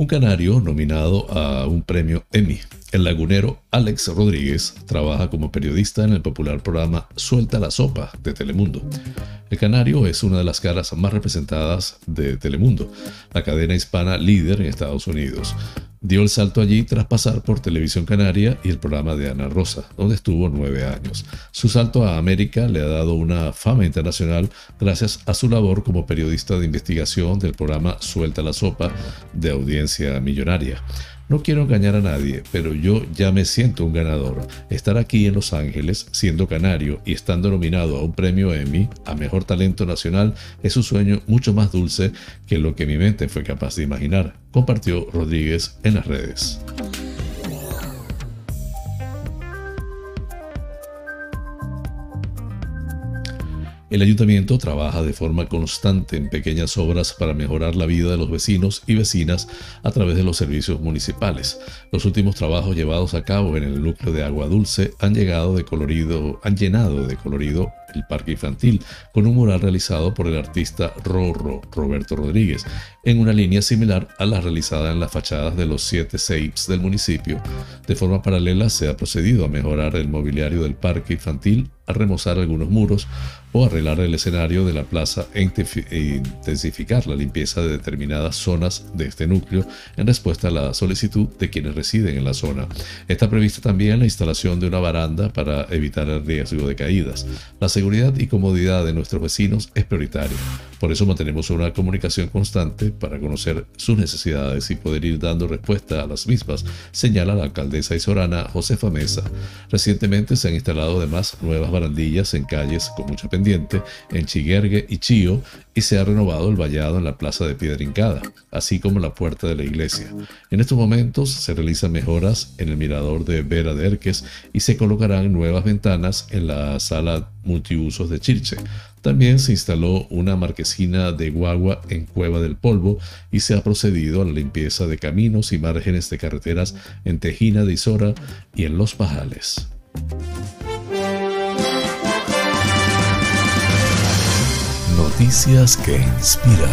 Un canario nominado a un premio Emmy. El lagunero Alex Rodríguez trabaja como periodista en el popular programa Suelta la Sopa de Telemundo. El canario es una de las caras más representadas de Telemundo, la cadena hispana líder en Estados Unidos. Dio el salto allí tras pasar por Televisión Canaria y el programa de Ana Rosa, donde estuvo nueve años. Su salto a América le ha dado una fama internacional gracias a su labor como periodista de investigación del programa Suelta la Sopa de audiencia millonaria. No quiero engañar a nadie, pero yo ya me siento un ganador. Estar aquí en Los Ángeles, siendo canario y estando nominado a un premio Emmy a Mejor Talento Nacional es un sueño mucho más dulce que lo que mi mente fue capaz de imaginar, compartió Rodríguez en las redes. El ayuntamiento trabaja de forma constante en pequeñas obras para mejorar la vida de los vecinos y vecinas a través de los servicios municipales. Los últimos trabajos llevados a cabo en el núcleo de Agua Dulce han llegado de colorido, han llenado de colorido el parque infantil con un mural realizado por el artista Rorro Roberto Rodríguez, en una línea similar a la realizada en las fachadas de los siete SAPES del municipio. De forma paralela se ha procedido a mejorar el mobiliario del parque infantil, a remozar algunos muros o arreglar el escenario de la plaza e, e intensificar la limpieza de determinadas zonas de este núcleo en respuesta a la solicitud de quienes residen en la zona. Está prevista también la instalación de una baranda para evitar el riesgo de caídas. La seguridad y comodidad de nuestros vecinos es prioritaria. Por eso mantenemos una comunicación constante para conocer sus necesidades y poder ir dando respuesta a las mismas, señala la alcaldesa isorana Josefa Mesa. Recientemente se han instalado además nuevas barandillas en calles con mucha pendiente, en Chiguergue y Chío, y se ha renovado el vallado en la plaza de Piedra Hincada, así como la puerta de la iglesia. En estos momentos se realizan mejoras en el mirador de Vera de Erques y se colocarán nuevas ventanas en la sala multiusos de Chirche. También se instaló una marquesina de guagua en Cueva del Polvo y se ha procedido a la limpieza de caminos y márgenes de carreteras en Tejina de Isora y en Los Pajales. Noticias que inspiran.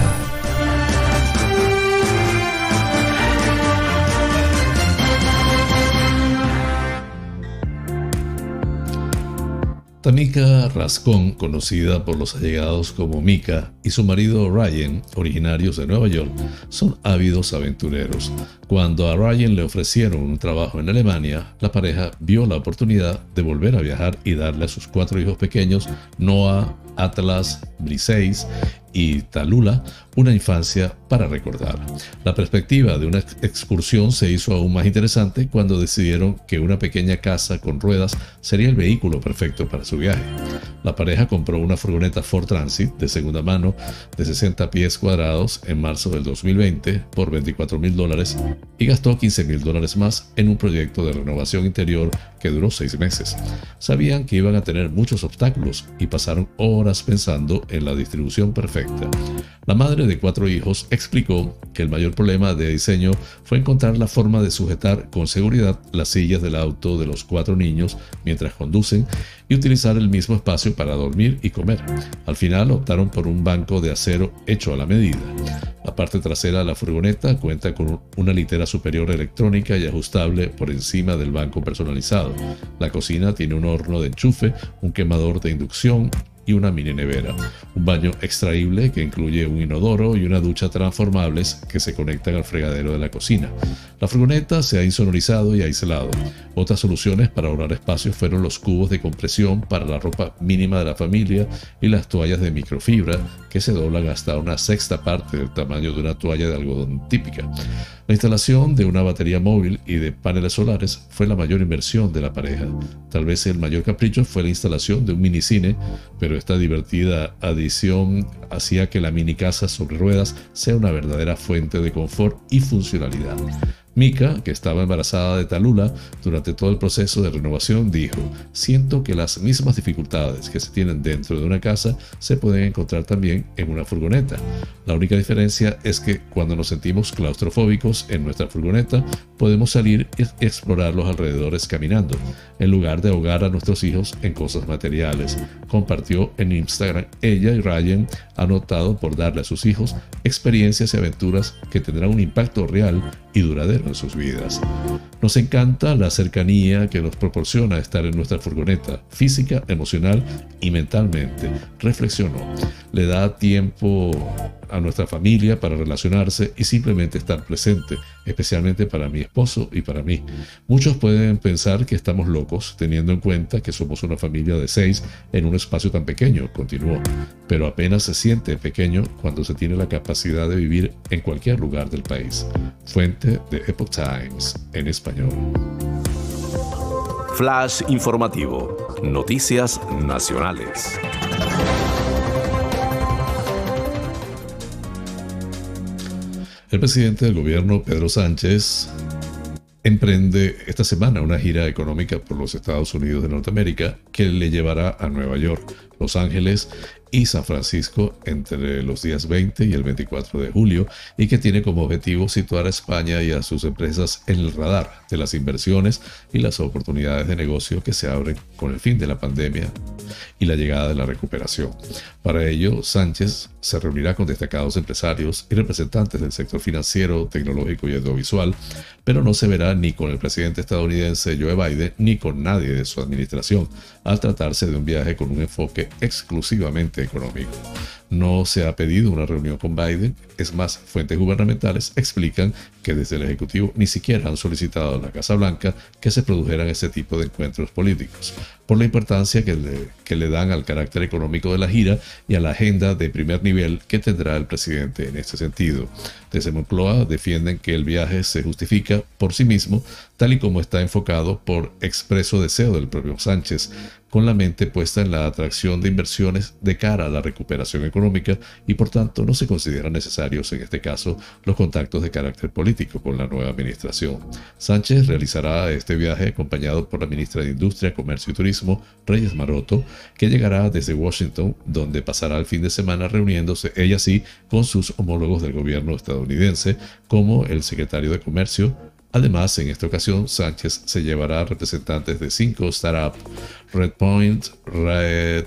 Tamika Rascón, conocida por los allegados como Mika, y su marido Ryan, originarios de Nueva York, son ávidos aventureros. Cuando a Ryan le ofrecieron un trabajo en Alemania, la pareja vio la oportunidad de volver a viajar y darle a sus cuatro hijos pequeños, Noah, Atlas, Briseis y Talula una infancia para recordar. La perspectiva de una excursión se hizo aún más interesante cuando decidieron que una pequeña casa con ruedas sería el vehículo perfecto para su viaje. La pareja compró una furgoneta Ford Transit de segunda mano de 60 pies cuadrados en marzo del 2020 por 24 mil dólares y gastó 15 mil dólares más en un proyecto de renovación interior que duró seis meses. Sabían que iban a tener muchos obstáculos y pasaron horas pensando en la distribución perfecta. La madre de cuatro hijos explicó que el mayor problema de diseño fue encontrar la forma de sujetar con seguridad las sillas del auto de los cuatro niños mientras conducen y utilizar el mismo espacio para dormir y comer. Al final optaron por un banco de acero hecho a la medida. La parte trasera de la furgoneta cuenta con una litera superior electrónica y ajustable por encima del banco personalizado. La cocina tiene un horno de enchufe, un quemador de inducción, y una mini nevera. Un baño extraíble que incluye un inodoro y una ducha transformables que se conectan al fregadero de la cocina. La furgoneta se ha insonorizado y aislado. Otras soluciones para ahorrar espacio fueron los cubos de compresión para la ropa mínima de la familia y las toallas de microfibra que se doblan hasta una sexta parte del tamaño de una toalla de algodón típica. La instalación de una batería móvil y de paneles solares fue la mayor inversión de la pareja. Tal vez el mayor capricho fue la instalación de un minicine, pero esta divertida adición hacía que la mini casa sobre ruedas sea una verdadera fuente de confort y funcionalidad. Mika, que estaba embarazada de Talula durante todo el proceso de renovación, dijo, siento que las mismas dificultades que se tienen dentro de una casa se pueden encontrar también en una furgoneta. La única diferencia es que cuando nos sentimos claustrofóbicos en nuestra furgoneta, podemos salir y explorar los alrededores caminando, en lugar de ahogar a nuestros hijos en cosas materiales. Compartió en Instagram, ella y Ryan han optado por darle a sus hijos experiencias y aventuras que tendrán un impacto real y duradero en sus vidas. Nos encanta la cercanía que nos proporciona estar en nuestra furgoneta, física, emocional y mentalmente, reflexionó. Le da tiempo a nuestra familia para relacionarse y simplemente estar presente, especialmente para mi esposo y para mí. Muchos pueden pensar que estamos locos teniendo en cuenta que somos una familia de seis en un espacio tan pequeño, continuó, pero apenas se siente pequeño cuando se tiene la capacidad de vivir en cualquier lugar del país. Fuente de Epoch Times en español. Flash informativo. Noticias nacionales. El presidente del gobierno, Pedro Sánchez, emprende esta semana una gira económica por los Estados Unidos de Norteamérica que le llevará a Nueva York, Los Ángeles y San Francisco entre los días 20 y el 24 de julio y que tiene como objetivo situar a España y a sus empresas en el radar de las inversiones y las oportunidades de negocio que se abren con el fin de la pandemia y la llegada de la recuperación. Para ello, Sánchez se reunirá con destacados empresarios y representantes del sector financiero, tecnológico y audiovisual, pero no se verá ni con el presidente estadounidense Joe Biden ni con nadie de su administración, al tratarse de un viaje con un enfoque exclusivamente económico. No se ha pedido una reunión con Biden, es más, fuentes gubernamentales explican que desde el Ejecutivo ni siquiera han solicitado a la Casa Blanca que se produjeran ese tipo de encuentros políticos, por la importancia que le, que le dan al carácter económico de la gira y a la agenda de primer nivel que tendrá el presidente en este sentido. Desde Moncloa defienden que el viaje se justifica por sí mismo, tal y como está enfocado por expreso deseo del propio Sánchez, con la mente puesta en la atracción de inversiones de cara a la recuperación económica y por tanto no se consideran necesarios en este caso los contactos de carácter político con la nueva administración. Sánchez realizará este viaje acompañado por la ministra de Industria, Comercio y Turismo, Reyes Maroto, que llegará desde Washington, donde pasará el fin de semana reuniéndose ella sí con sus homólogos del gobierno estadounidense, como el secretario de Comercio, Además, en esta ocasión, Sánchez se llevará representantes de cinco startups, Redpoint, Red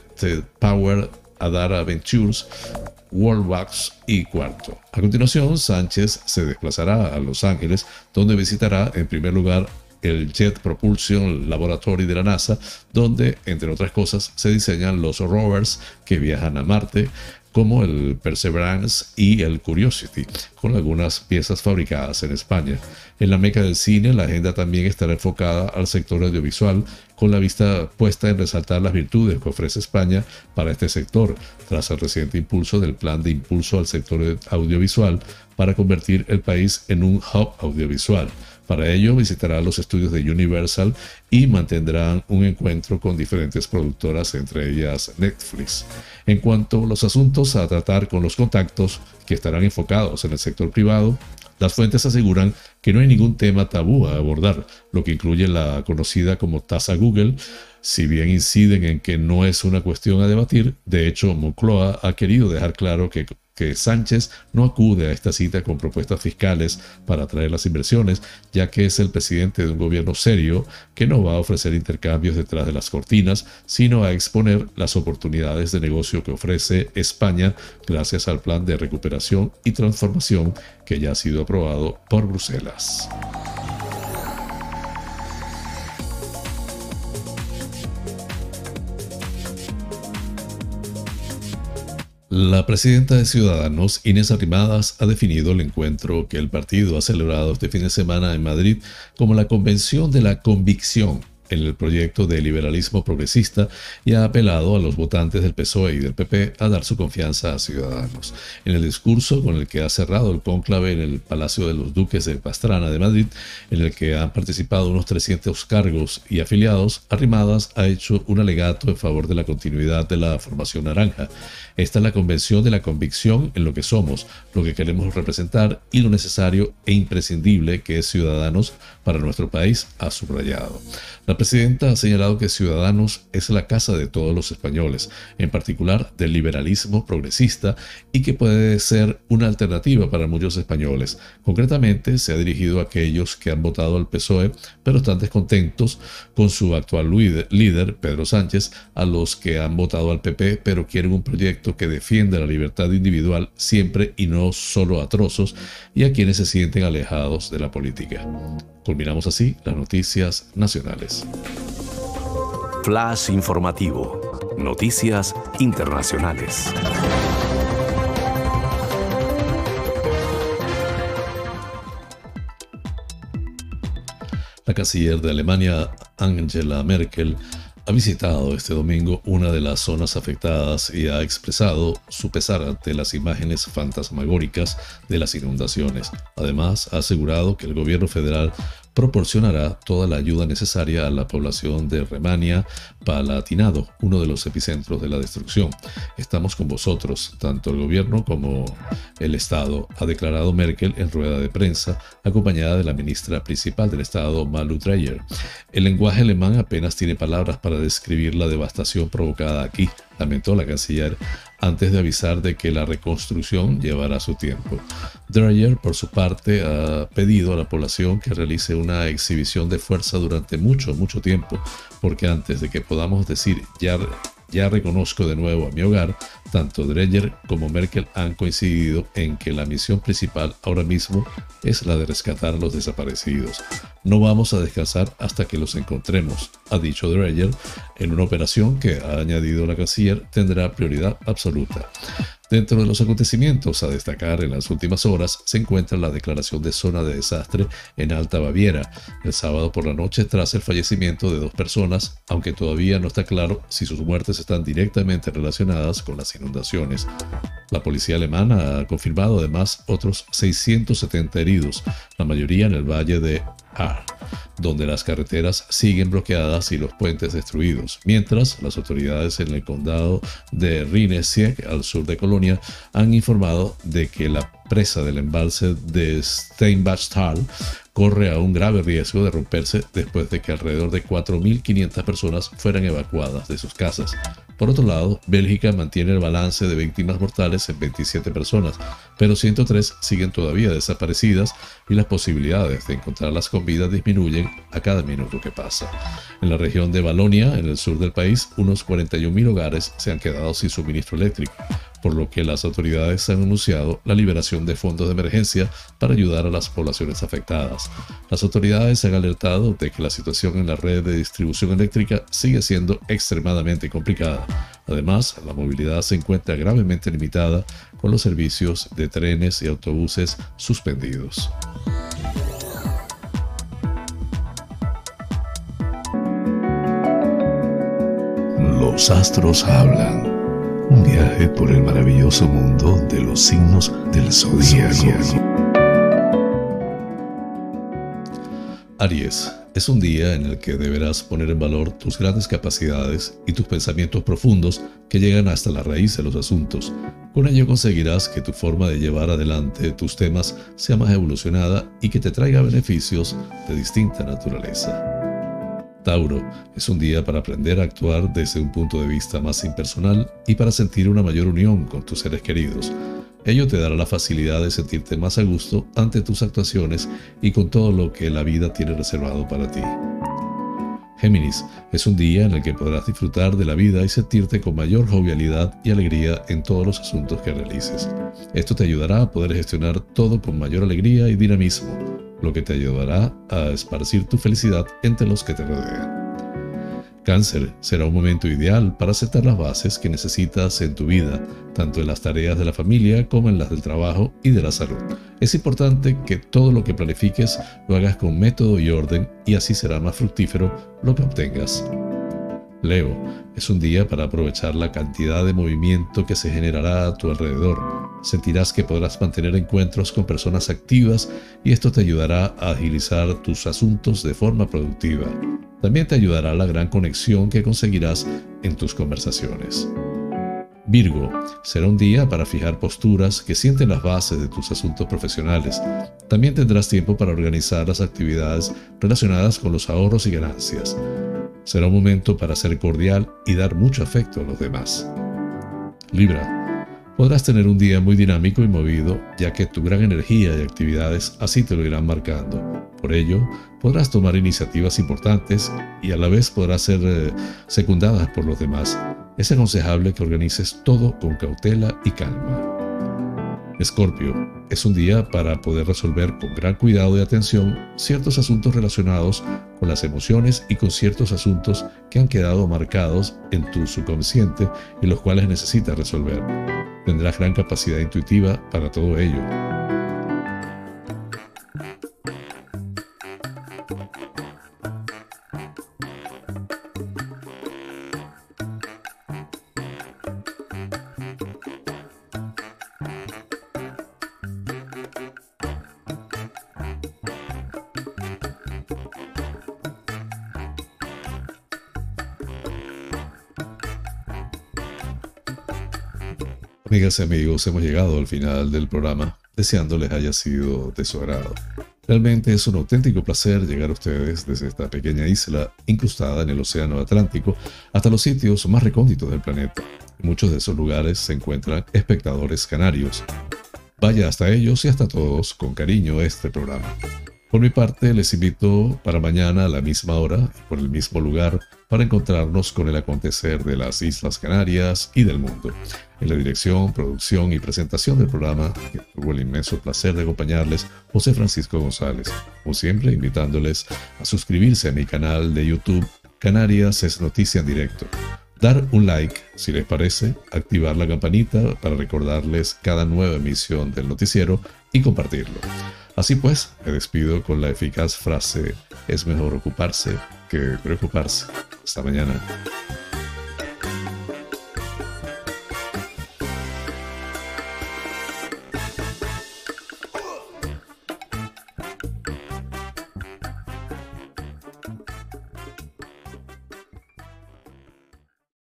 Power, Adara Ventures, Worldbox y Cuarto. A continuación, Sánchez se desplazará a Los Ángeles, donde visitará en primer lugar el Jet Propulsion Laboratory de la NASA, donde, entre otras cosas, se diseñan los rovers que viajan a Marte, como el Perseverance y el Curiosity, con algunas piezas fabricadas en España. En la meca del cine, la agenda también estará enfocada al sector audiovisual, con la vista puesta en resaltar las virtudes que ofrece España para este sector, tras el reciente impulso del plan de impulso al sector audiovisual para convertir el país en un hub audiovisual. Para ello visitará los estudios de Universal y mantendrán un encuentro con diferentes productoras, entre ellas Netflix. En cuanto a los asuntos a tratar con los contactos que estarán enfocados en el sector privado, las fuentes aseguran que no hay ningún tema tabú a abordar, lo que incluye la conocida como tasa Google, si bien inciden en que no es una cuestión a debatir, de hecho Moncloa ha querido dejar claro que que Sánchez no acude a esta cita con propuestas fiscales para atraer las inversiones, ya que es el presidente de un gobierno serio que no va a ofrecer intercambios detrás de las cortinas, sino a exponer las oportunidades de negocio que ofrece España gracias al plan de recuperación y transformación que ya ha sido aprobado por Bruselas. La presidenta de Ciudadanos, Inés Arrimadas, ha definido el encuentro que el partido ha celebrado este fin de semana en Madrid como la Convención de la Convicción el proyecto de liberalismo progresista y ha apelado a los votantes del PSOE y del PP a dar su confianza a Ciudadanos. En el discurso con el que ha cerrado el cónclave en el Palacio de los Duques de Pastrana de Madrid, en el que han participado unos 300 cargos y afiliados, Arrimadas ha hecho un alegato en favor de la continuidad de la formación naranja. Esta es la convención de la convicción en lo que somos, lo que queremos representar y lo necesario e imprescindible que es Ciudadanos para nuestro país, ha subrayado. La presidenta ha señalado que Ciudadanos es la casa de todos los españoles, en particular del liberalismo progresista, y que puede ser una alternativa para muchos españoles. Concretamente, se ha dirigido a aquellos que han votado al PSOE, pero están descontentos con su actual líder, Pedro Sánchez, a los que han votado al PP, pero quieren un proyecto que defienda la libertad individual siempre y no solo a trozos, y a quienes se sienten alejados de la política. Culminamos así las noticias nacionales. Flash informativo. Noticias internacionales. La canciller de Alemania, Angela Merkel, ha visitado este domingo una de las zonas afectadas y ha expresado su pesar ante las imágenes fantasmagóricas de las inundaciones. Además, ha asegurado que el gobierno federal proporcionará toda la ayuda necesaria a la población de Remania Palatinado, uno de los epicentros de la destrucción. Estamos con vosotros, tanto el gobierno como el Estado, ha declarado Merkel en rueda de prensa, acompañada de la ministra principal del Estado, Malu Dreyer. El lenguaje alemán apenas tiene palabras para describir la devastación provocada aquí, lamentó la canciller antes de avisar de que la reconstrucción llevará su tiempo. Dreyer, por su parte, ha pedido a la población que realice una exhibición de fuerza durante mucho, mucho tiempo, porque antes de que podamos decir ya ya reconozco de nuevo a mi hogar, tanto Dreyer como Merkel han coincidido en que la misión principal ahora mismo es la de rescatar a los desaparecidos. No vamos a descansar hasta que los encontremos, ha dicho Dreyer, en una operación que, ha añadido la canciller, tendrá prioridad absoluta. Dentro de los acontecimientos a destacar en las últimas horas se encuentra la declaración de zona de desastre en Alta Baviera el sábado por la noche tras el fallecimiento de dos personas, aunque todavía no está claro si sus muertes están directamente relacionadas con las inundaciones. La policía alemana ha confirmado además otros 670 heridos, la mayoría en el valle de Donde las carreteras siguen bloqueadas y los puentes destruidos, mientras las autoridades en el condado de Rhinesiek, al sur de Colonia, han informado de que la presa del embalse de Steinbachtal corre a un grave riesgo de romperse después de que alrededor de 4.500 personas fueran evacuadas de sus casas. Por otro lado, Bélgica mantiene el balance de víctimas mortales en 27 personas, pero 103 siguen todavía desaparecidas y las posibilidades de encontrarlas con vida disminuyen a cada minuto que pasa. En la región de Valonia, en el sur del país, unos 41.000 hogares se han quedado sin suministro eléctrico, por lo que las autoridades han anunciado la liberación de fondos de emergencia para ayudar a las poblaciones afectadas. Las autoridades han alertado de que la situación en la red de distribución eléctrica sigue siendo extremadamente complicada. Además, la movilidad se encuentra gravemente limitada con los servicios de trenes y autobuses suspendidos. Los astros hablan. Un viaje por el maravilloso mundo de los signos del zodiaco. Aries, es un día en el que deberás poner en valor tus grandes capacidades y tus pensamientos profundos que llegan hasta la raíz de los asuntos. Con ello conseguirás que tu forma de llevar adelante tus temas sea más evolucionada y que te traiga beneficios de distinta naturaleza. Tauro, es un día para aprender a actuar desde un punto de vista más impersonal y para sentir una mayor unión con tus seres queridos. Ello te dará la facilidad de sentirte más a gusto ante tus actuaciones y con todo lo que la vida tiene reservado para ti. Géminis, es un día en el que podrás disfrutar de la vida y sentirte con mayor jovialidad y alegría en todos los asuntos que realices. Esto te ayudará a poder gestionar todo con mayor alegría y dinamismo lo que te ayudará a esparcir tu felicidad entre los que te rodean. Cáncer será un momento ideal para aceptar las bases que necesitas en tu vida, tanto en las tareas de la familia como en las del trabajo y de la salud. Es importante que todo lo que planifiques lo hagas con método y orden y así será más fructífero lo que obtengas. Leo, es un día para aprovechar la cantidad de movimiento que se generará a tu alrededor sentirás que podrás mantener encuentros con personas activas y esto te ayudará a agilizar tus asuntos de forma productiva. También te ayudará la gran conexión que conseguirás en tus conversaciones. Virgo, será un día para fijar posturas que sienten las bases de tus asuntos profesionales. También tendrás tiempo para organizar las actividades relacionadas con los ahorros y ganancias. Será un momento para ser cordial y dar mucho afecto a los demás. Libra, Podrás tener un día muy dinámico y movido, ya que tu gran energía y actividades así te lo irán marcando. Por ello, podrás tomar iniciativas importantes y a la vez podrás ser eh, secundadas por los demás. Es aconsejable que organices todo con cautela y calma. Escorpio, es un día para poder resolver con gran cuidado y atención ciertos asuntos relacionados con las emociones y con ciertos asuntos que han quedado marcados en tu subconsciente y los cuales necesitas resolver. Tendrás gran capacidad intuitiva para todo ello. Amigas y amigos, hemos llegado al final del programa, deseándoles haya sido de su agrado. Realmente es un auténtico placer llegar a ustedes desde esta pequeña isla incrustada en el Océano Atlántico hasta los sitios más recónditos del planeta. En muchos de esos lugares se encuentran espectadores canarios. Vaya hasta ellos y hasta todos con cariño este programa. Por mi parte, les invito para mañana a la misma hora y por el mismo lugar para encontrarnos con el acontecer de las Islas Canarias y del mundo. En la dirección, producción y presentación del programa, tuvo el inmenso placer de acompañarles José Francisco González, como siempre invitándoles a suscribirse a mi canal de YouTube Canarias es Noticia en Directo dar un like si les parece, activar la campanita para recordarles cada nueva emisión del noticiero y compartirlo. Así pues, me despido con la eficaz frase, es mejor ocuparse que preocuparse. Hasta mañana.